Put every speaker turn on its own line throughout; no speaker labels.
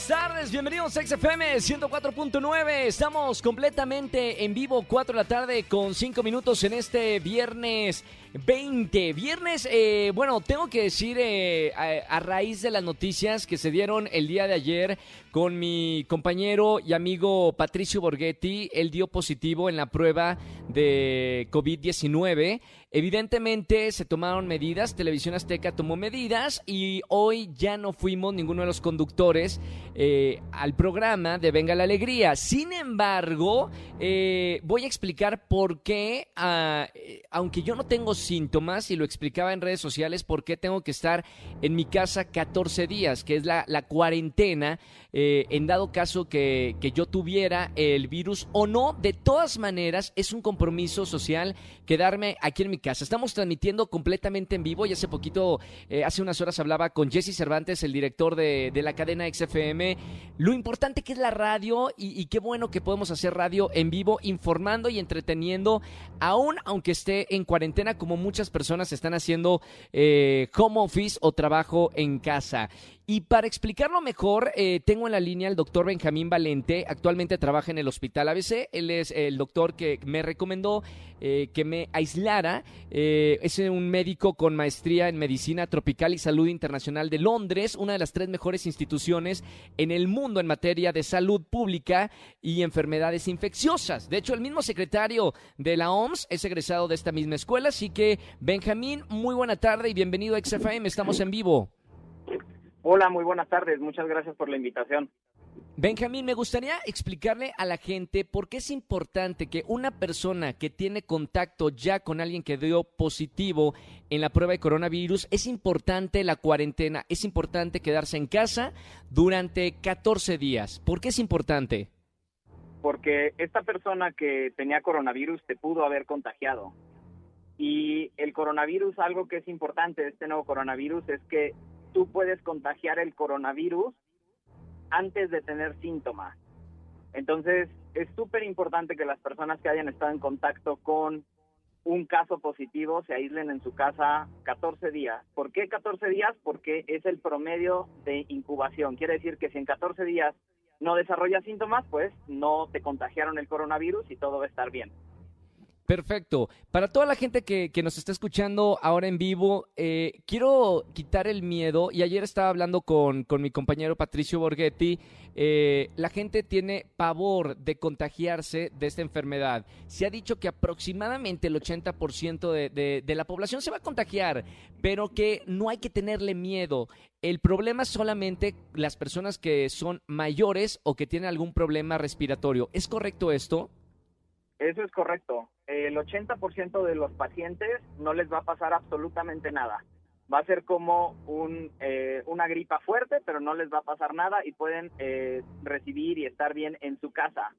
Buenas tardes, bienvenidos a XFM 104.9. Estamos completamente en vivo, 4 de la tarde con 5 minutos en este viernes 20. Viernes, eh, bueno, tengo que decir eh, a, a raíz de las noticias que se dieron el día de ayer con mi compañero y amigo Patricio Borghetti, él dio positivo en la prueba de COVID-19. Evidentemente se tomaron medidas, Televisión Azteca tomó medidas y hoy ya no fuimos ninguno de los conductores eh, al programa de Venga la Alegría. Sin embargo, eh, voy a explicar por qué, ah, eh, aunque yo no tengo síntomas y lo explicaba en redes sociales, por qué tengo que estar en mi casa 14 días, que es la, cuarentena, en dado caso que yo tuviera el virus o no. De todas maneras, es un compromiso social quedarme aquí en mi casa. Estamos transmitiendo completamente en vivo y hace poquito, eh, hace unas horas hablaba con Jesse Cervantes, el director de, la cadena XFM, lo importante que es la radio y, y qué bueno que podemos hacer radio en vivo informando y entreteniendo, aún aunque esté en cuarentena como muchas personas están haciendo eh, home office o trabajo en casa. Y para explicarlo mejor, eh, tengo en la línea al doctor Benjamín Valente. Actualmente trabaja en el Hospital ABC. Él es el doctor que me recomendó eh, que me aislara. Eh, es un médico con maestría en Medicina Tropical y Salud Internacional de Londres, una de las tres mejores instituciones en el mundo en materia de salud pública y enfermedades infecciosas. De hecho, el mismo secretario de la OMS es egresado de esta misma escuela. Así que, Benjamín, muy buena tarde y bienvenido a XFM. Estamos en vivo.
Hola, muy buenas tardes. Muchas gracias por la invitación.
Benjamín, me gustaría explicarle a la gente por qué es importante que una persona que tiene contacto ya con alguien que dio positivo en la prueba de coronavirus, es importante la cuarentena, es importante quedarse en casa durante 14 días. ¿Por qué es importante?
Porque esta persona que tenía coronavirus te pudo haber contagiado. Y el coronavirus, algo que es importante de este nuevo coronavirus es que tú puedes contagiar el coronavirus antes de tener síntomas. Entonces, es súper importante que las personas que hayan estado en contacto con un caso positivo se aíslen en su casa 14 días. ¿Por qué 14 días? Porque es el promedio de incubación. Quiere decir que si en 14 días no desarrollas síntomas, pues no te contagiaron el coronavirus y todo va a estar bien.
Perfecto. Para toda la gente que, que nos está escuchando ahora en vivo, eh, quiero quitar el miedo. Y ayer estaba hablando con, con mi compañero Patricio Borghetti. eh, la gente tiene pavor de contagiarse de esta enfermedad. Se ha dicho que aproximadamente el 80% de, de, de la población se va a contagiar, pero que no hay que tenerle miedo. El problema es solamente las personas que son mayores o que tienen algún problema respiratorio. ¿Es correcto esto?
Eso es correcto. El 80% de los pacientes no les va a pasar absolutamente nada. Va a ser como un, eh, una gripa fuerte, pero no les va a pasar nada y pueden eh, recibir y estar bien en su casa.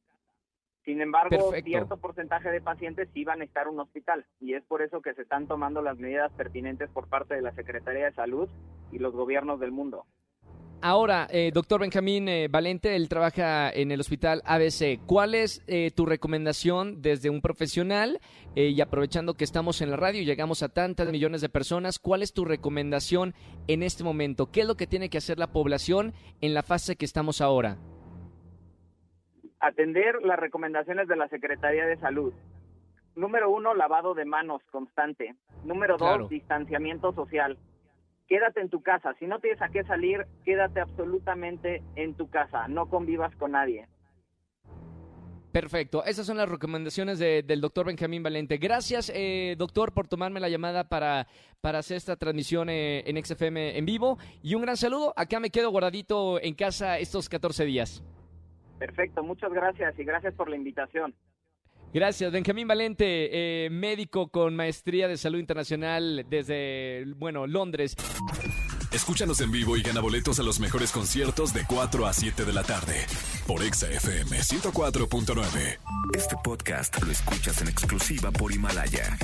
Sin embargo,
Perfecto.
cierto porcentaje de pacientes sí van a estar en un hospital y es por eso que se están tomando las medidas pertinentes por parte de la Secretaría de Salud y los gobiernos del mundo.
Ahora, eh, doctor Benjamín eh, Valente, él trabaja en el hospital ABC. ¿Cuál es eh, tu recomendación desde un profesional? Eh, y aprovechando que estamos en la radio y llegamos a tantas millones de personas, ¿cuál es tu recomendación en este momento? ¿Qué es lo que tiene que hacer la población en la fase que estamos ahora?
Atender las recomendaciones de la Secretaría de Salud. Número uno, lavado de manos constante. Número dos,
Claro.
distanciamiento social. Quédate en tu casa. Si no tienes a qué salir, quédate absolutamente en tu casa. No convivas con nadie.
Perfecto, esas son las recomendaciones de- del doctor Benjamín Valente. Gracias, eh, doctor, por tomarme la llamada para, para hacer esta transmisión eh, en XFM en vivo. Y un gran saludo. Acá me quedo guardadito en casa estos 14 días.
Perfecto, muchas gracias y gracias por la invitación.
Gracias, Benjamín Valente, eh, médico con maestría de salud internacional desde, bueno, Londres.
Escúchanos en vivo y gana boletos a los mejores conciertos de 4 a 7 de la tarde por Exa FM 104.9.
Este podcast lo escuchas en exclusiva por Himalaya.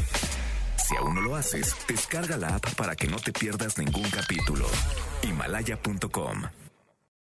Si aún no lo haces, descarga la app para que no te pierdas ningún capítulo. Himalaya.com